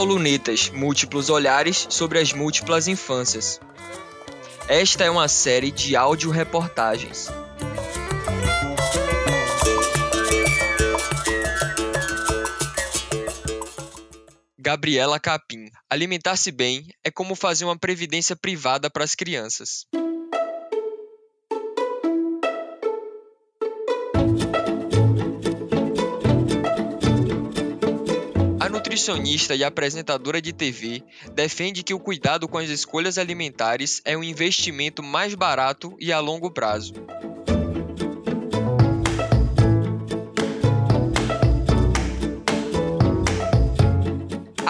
Portal Lunetas Múltiplos Olhares sobre as Múltiplas Infâncias. Esta é uma série de áudio-reportagens. Gabriela Capim. Alimentar-se bem é como fazer uma previdência privada para as crianças. Nutricionista e apresentadora de TV, defende que o cuidado com as escolhas alimentares é um investimento mais barato e a longo prazo.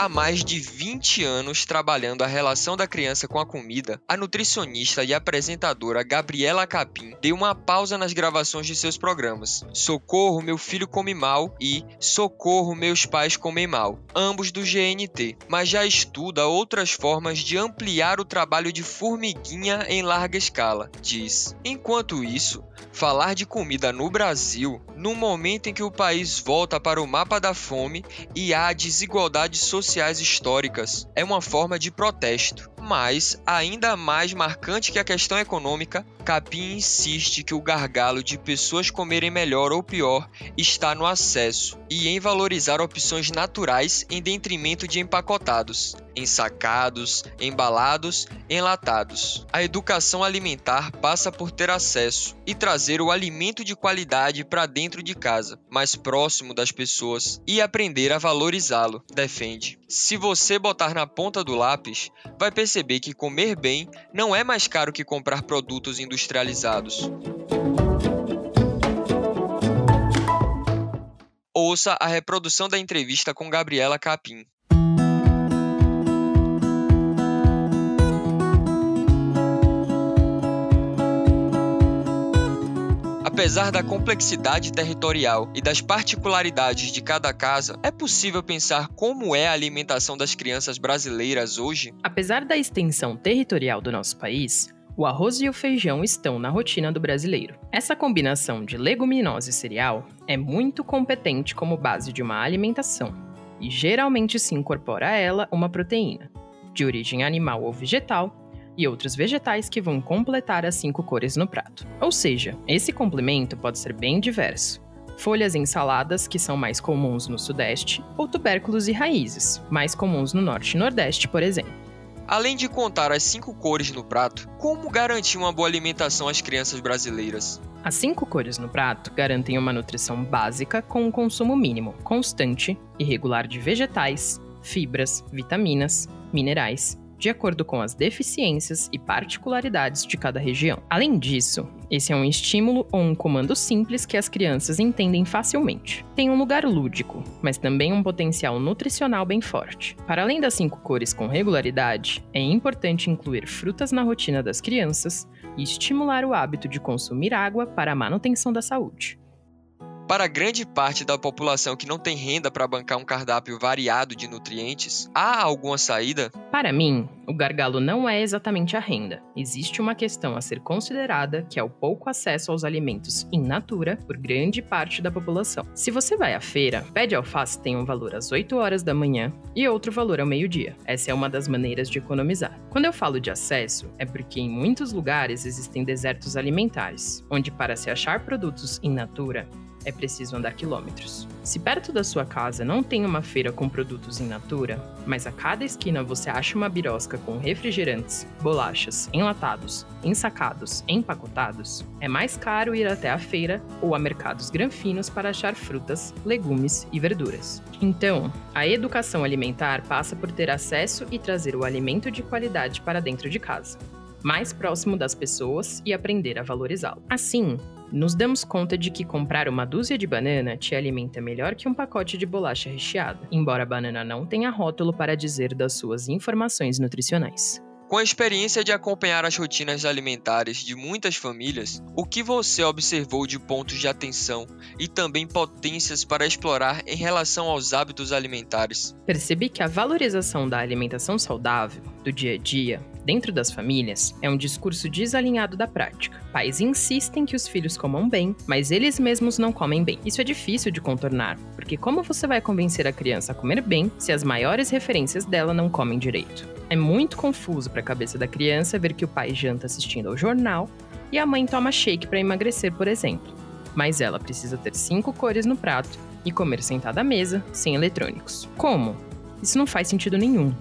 Há mais de 20 anos trabalhando a relação da criança com a comida, a nutricionista e apresentadora Gabriela Capim deu uma pausa nas gravações de seus programas Socorro, Meu Filho Come Mal e Socorro, Meus Pais Comem Mal, ambos do GNT, mas já estuda outras formas de ampliar o trabalho de formiguinha em larga escala, diz. Enquanto isso, falar de comida no Brasil, no momento em que o país volta para o mapa da fome e há desigualdades sociais históricas, é uma forma de protesto. Mas, ainda mais marcante que a questão econômica, Capim insiste que o gargalo de pessoas comerem melhor ou pior está no acesso e em valorizar opções naturais em detrimento de empacotados, ensacados, embalados, enlatados. A educação alimentar passa por ter acesso e trazer o alimento de qualidade para dentro de casa, mais próximo das pessoas e aprender a valorizá-lo, defende. Se você botar na ponta do lápis, vai perceber que comer bem não é mais caro que comprar produtos industrializados. Ouça a reprodução da entrevista com Gabriela Capim. Apesar da complexidade territorial e das particularidades de cada casa, é possível pensar como é a alimentação das crianças brasileiras hoje? Apesar da extensão territorial do nosso país, o arroz e o feijão estão na rotina do brasileiro. Essa combinação de leguminosa e cereal é muito competente como base de uma alimentação e geralmente se incorpora a ela uma proteína, de origem animal ou vegetal, e outros vegetais que vão completar as cinco cores no prato. Ou seja, esse complemento pode ser bem diverso. Folhas em saladas, que são mais comuns no Sudeste, ou tubérculos e raízes, mais comuns no Norte e Nordeste, por exemplo. Além de contar as cinco cores no prato, como garantir uma boa alimentação às crianças brasileiras? As cinco cores no prato garantem uma nutrição básica com um consumo mínimo, constante e regular de vegetais, fibras, vitaminas, minerais de acordo com as deficiências e particularidades de cada região. Além disso, esse é um estímulo ou um comando simples que as crianças entendem facilmente. Tem um lugar lúdico, mas também um potencial nutricional bem forte. Para além das cinco cores com regularidade, é importante incluir frutas na rotina das crianças e estimular o hábito de consumir água para a manutenção da saúde. Para grande parte da população que não tem renda para bancar um cardápio variado de nutrientes, há alguma saída? Para mim, o gargalo não é exatamente a renda. Existe uma questão a ser considerada que é o pouco acesso aos alimentos in natura por grande parte da população. Se você vai à feira, pé de alface tem um valor às 8 horas da manhã e outro valor ao meio-dia. Essa é uma das maneiras de economizar. Quando eu falo de acesso, é porque em muitos lugares existem desertos alimentares, onde para se achar produtos in natura, é preciso andar quilômetros. Se perto da sua casa não tem uma feira com produtos in natura, mas a cada esquina você acha uma birosca com refrigerantes, bolachas, enlatados, ensacados, empacotados, é mais caro ir até a feira ou a mercados granfinos para achar frutas, legumes e verduras. Então, a educação alimentar passa por ter acesso e trazer o alimento de qualidade para dentro de casa, mais próximo das pessoas e aprender a valorizá-lo. Assim, nos damos conta de que comprar uma dúzia de banana te alimenta melhor que um pacote de bolacha recheada, embora a banana não tenha rótulo para dizer das suas informações nutricionais. Com a experiência de acompanhar as rotinas alimentares de muitas famílias, o que você observou de pontos de atenção e também potências para explorar em relação aos hábitos alimentares? Percebi que a valorização da alimentação saudável, do dia a dia, dentro das famílias, é um discurso desalinhado da prática. Pais insistem que os filhos comam bem, mas eles mesmos não comem bem. Isso é difícil de contornar, porque como você vai convencer a criança a comer bem se as maiores referências dela não comem direito? É muito confuso para a cabeça da criança ver que o pai janta assistindo ao jornal e a mãe toma shake para emagrecer, por exemplo. Mas ela precisa ter cinco cores no prato e comer sentada à mesa, sem eletrônicos. Como? Isso não faz sentido nenhum.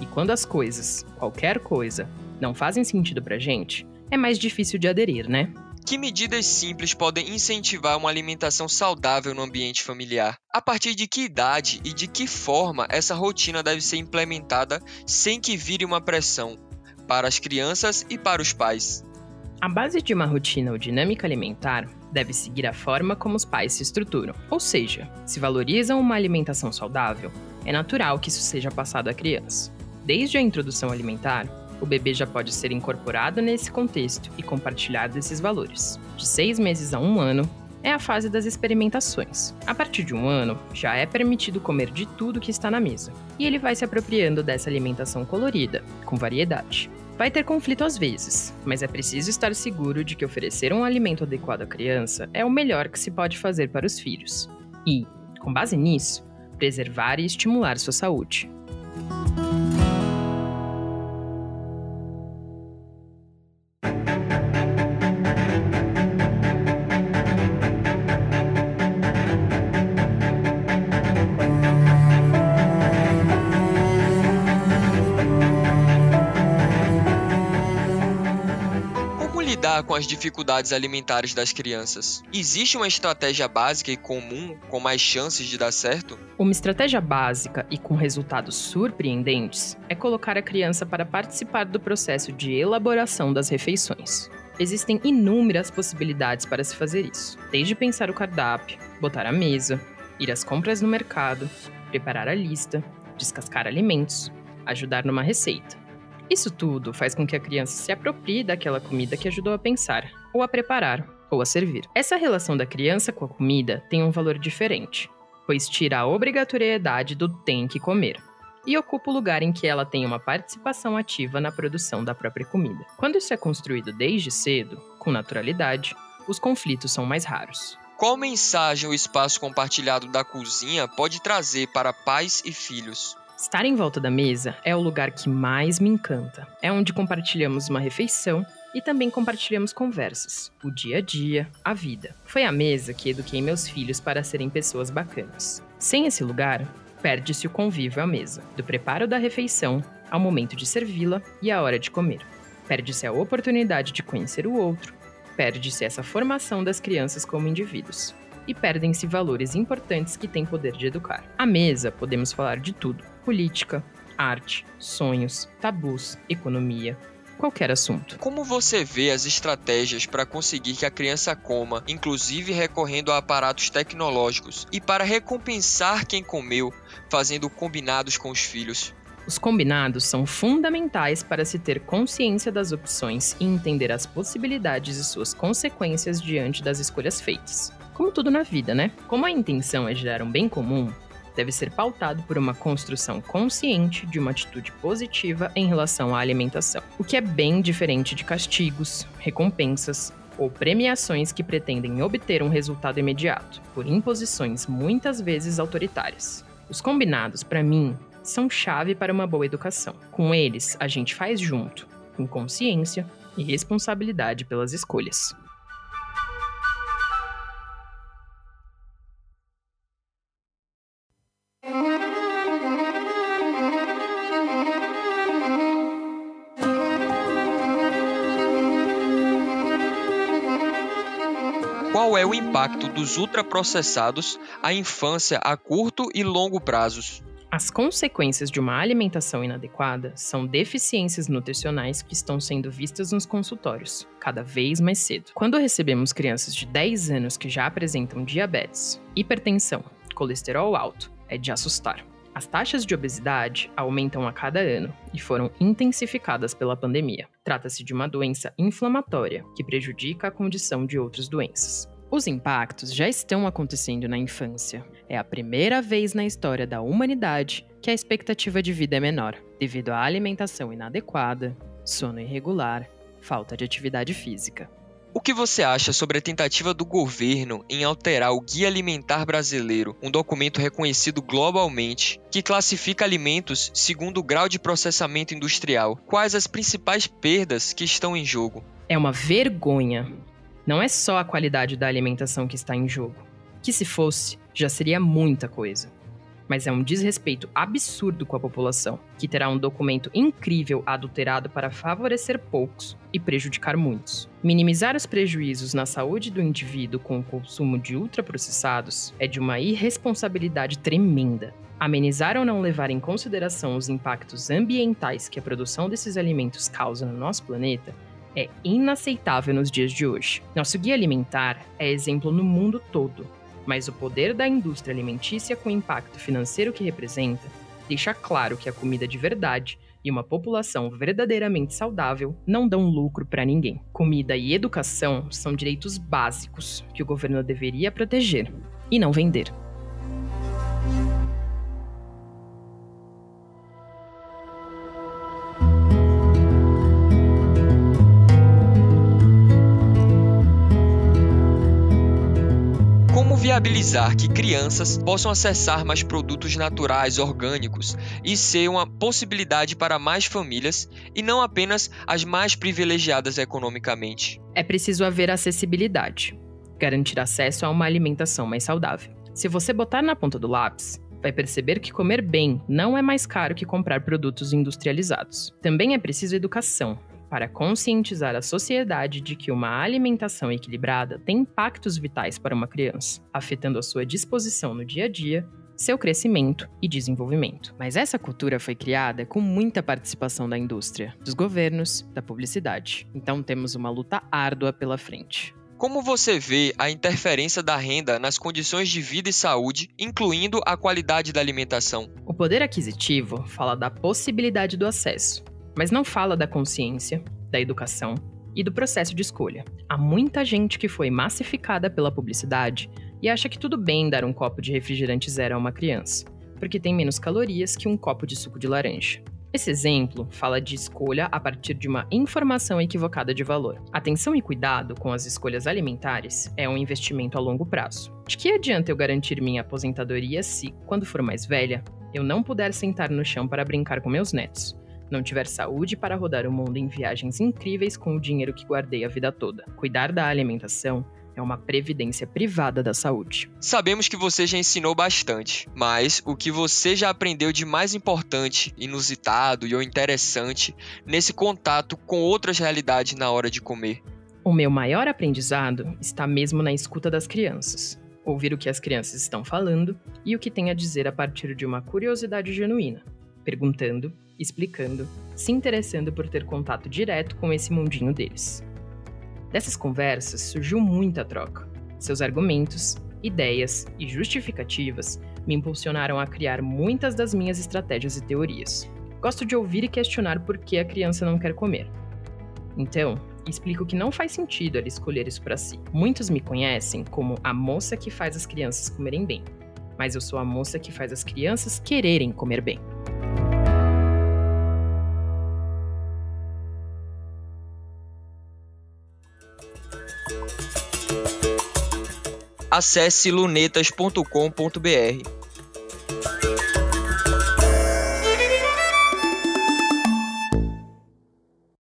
E quando as coisas, qualquer coisa, não fazem sentido pra gente, é mais difícil de aderir, né? Que medidas simples podem incentivar uma alimentação saudável no ambiente familiar? A partir de que idade e de que forma essa rotina deve ser implementada sem que vire uma pressão para as crianças e para os pais? A base de uma rotina ou dinâmica alimentar deve seguir a forma como os pais se estruturam. Ou seja, se valorizam uma alimentação saudável, é natural que isso seja passado à criança. Desde a introdução alimentar, o bebê já pode ser incorporado nesse contexto e compartilhar desses valores. De seis meses a um ano, é a fase das experimentações. A partir de um ano, já é permitido comer de tudo que está na mesa, e ele vai se apropriando dessa alimentação colorida, com variedade. Vai ter conflito às vezes, mas é preciso estar seguro de que oferecer um alimento adequado à criança é o melhor que se pode fazer para os filhos. E, com base nisso, preservar e estimular sua saúde. As dificuldades alimentares das crianças? Existe uma estratégia básica e comum com mais chances de dar certo? Uma estratégia básica e com resultados surpreendentes é colocar a criança para participar do processo de elaboração das refeições. Existem inúmeras possibilidades para se fazer isso, desde pensar o cardápio, botar a mesa, ir às compras no mercado, preparar a lista, descascar alimentos, ajudar numa receita. Isso tudo faz com que a criança se aproprie daquela comida que ajudou a pensar, ou a preparar, ou a servir. Essa relação da criança com a comida tem um valor diferente, pois tira a obrigatoriedade do tem que comer e ocupa o lugar em que ela tem uma participação ativa na produção da própria comida. Quando isso é construído desde cedo, com naturalidade, os conflitos são mais raros. Qual mensagem o espaço compartilhado da cozinha pode trazer para pais e filhos? Estar em volta da mesa é o lugar que mais me encanta. É onde compartilhamos uma refeição e também compartilhamos conversas, o dia a dia, a vida. Foi a mesa que eduquei meus filhos para serem pessoas bacanas. Sem esse lugar, perde-se o convívio à mesa, do preparo da refeição ao momento de servi-la e à hora de comer. Perde-se a oportunidade de conhecer o outro, perde-se essa formação das crianças como indivíduos e perdem-se valores importantes que têm poder de educar. À mesa, podemos falar de tudo: política, arte, sonhos, tabus, economia, qualquer assunto. Como você vê as estratégias para conseguir que a criança coma, inclusive recorrendo a aparatos tecnológicos, e para recompensar quem comeu, fazendo combinados com os filhos? Os combinados são fundamentais para se ter consciência das opções e entender as possibilidades e suas consequências diante das escolhas feitas. Como tudo na vida, né? Como a intenção é gerar um bem comum, deve ser pautado por uma construção consciente de uma atitude positiva em relação à alimentação, o que é bem diferente de castigos, recompensas ou premiações que pretendem obter um resultado imediato, por imposições muitas vezes autoritárias. Os combinados, para mim, são chave para uma boa educação. Com eles, a gente faz junto, com consciência e responsabilidade pelas escolhas. Qual é o impacto dos ultraprocessados à infância a curto e longo prazos. As consequências de uma alimentação inadequada são deficiências nutricionais que estão sendo vistas nos consultórios, cada vez mais cedo. Quando recebemos crianças de 10 anos que já apresentam diabetes, hipertensão, colesterol alto, é de assustar. As taxas de obesidade aumentam a cada ano e foram intensificadas pela pandemia. Trata-se de uma doença inflamatória que prejudica a condição de outras doenças. Os impactos já estão acontecendo na infância. É a primeira vez na história da humanidade que a expectativa de vida é menor, devido à alimentação inadequada, sono irregular, falta de atividade física. O que você acha sobre a tentativa do governo em alterar o Guia Alimentar Brasileiro, um documento reconhecido globalmente, que classifica alimentos segundo o grau de processamento industrial? Quais as principais perdas que estão em jogo? É uma vergonha. Não é só a qualidade da alimentação que está em jogo. Que se fosse, já seria muita coisa mas é um desrespeito absurdo com a população, que terá um documento incrível adulterado para favorecer poucos e prejudicar muitos. Minimizar os prejuízos na saúde do indivíduo com o consumo de ultraprocessados é de uma irresponsabilidade tremenda. Amenizar ou não levar em consideração os impactos ambientais que a produção desses alimentos causa no nosso planeta é inaceitável nos dias de hoje. Nosso guia alimentar é exemplo no mundo todo mas o poder da indústria alimentícia com o impacto financeiro que representa deixa claro que a comida de verdade e uma população verdadeiramente saudável não dão lucro para ninguém. Comida e educação são direitos básicos que o governo deveria proteger e não vender. Viabilizar que crianças possam acessar mais produtos naturais, orgânicos e ser uma possibilidade para mais famílias e não apenas as mais privilegiadas economicamente. É preciso haver acessibilidade, garantir acesso a uma alimentação mais saudável. Se você botar na ponta do lápis, vai perceber que comer bem não é mais caro que comprar produtos industrializados. Também é preciso educação, para conscientizar a sociedade de que uma alimentação equilibrada tem impactos vitais para uma criança, afetando a sua disposição no dia a dia, seu crescimento e desenvolvimento. Mas essa cultura foi criada com muita participação da indústria, dos governos, da publicidade. Então temos uma luta árdua pela frente. Como você vê a interferência da renda nas condições de vida e saúde, incluindo a qualidade da alimentação? O poder aquisitivo fala da possibilidade do acesso, mas não fala da consciência, da educação e do processo de escolha. Há muita gente que foi massificada pela publicidade e acha que tudo bem dar um copo de refrigerante zero a uma criança, porque tem menos calorias que um copo de suco de laranja. Esse exemplo fala de escolha a partir de uma informação equivocada de valor. Atenção e cuidado com as escolhas alimentares é um investimento a longo prazo. De que adianta eu garantir minha aposentadoria se, quando for mais velha, eu não puder sentar no chão para brincar com meus netos? Não tiver saúde para rodar o mundo em viagens incríveis com o dinheiro que guardei a vida toda. Cuidar da alimentação é uma previdência privada da saúde. Sabemos que você já ensinou bastante, mas o que você já aprendeu de mais importante, inusitado e ou interessante nesse contato com outras realidades na hora de comer? O meu maior aprendizado está mesmo na escuta das crianças. Ouvir o que as crianças estão falando e o que têm a dizer a partir de uma curiosidade genuína, perguntando explicando, se interessando por ter contato direto com esse mundinho deles. Dessas conversas surgiu muita troca. Seus argumentos, ideias e justificativas me impulsionaram a criar muitas das minhas estratégias e teorias. Gosto de ouvir e questionar por que a criança não quer comer. Então, explico que não faz sentido ela escolher isso para si. Muitos me conhecem como a moça que faz as crianças comerem bem, mas eu sou a moça que faz as crianças quererem comer bem. Acesse lunetas.com.br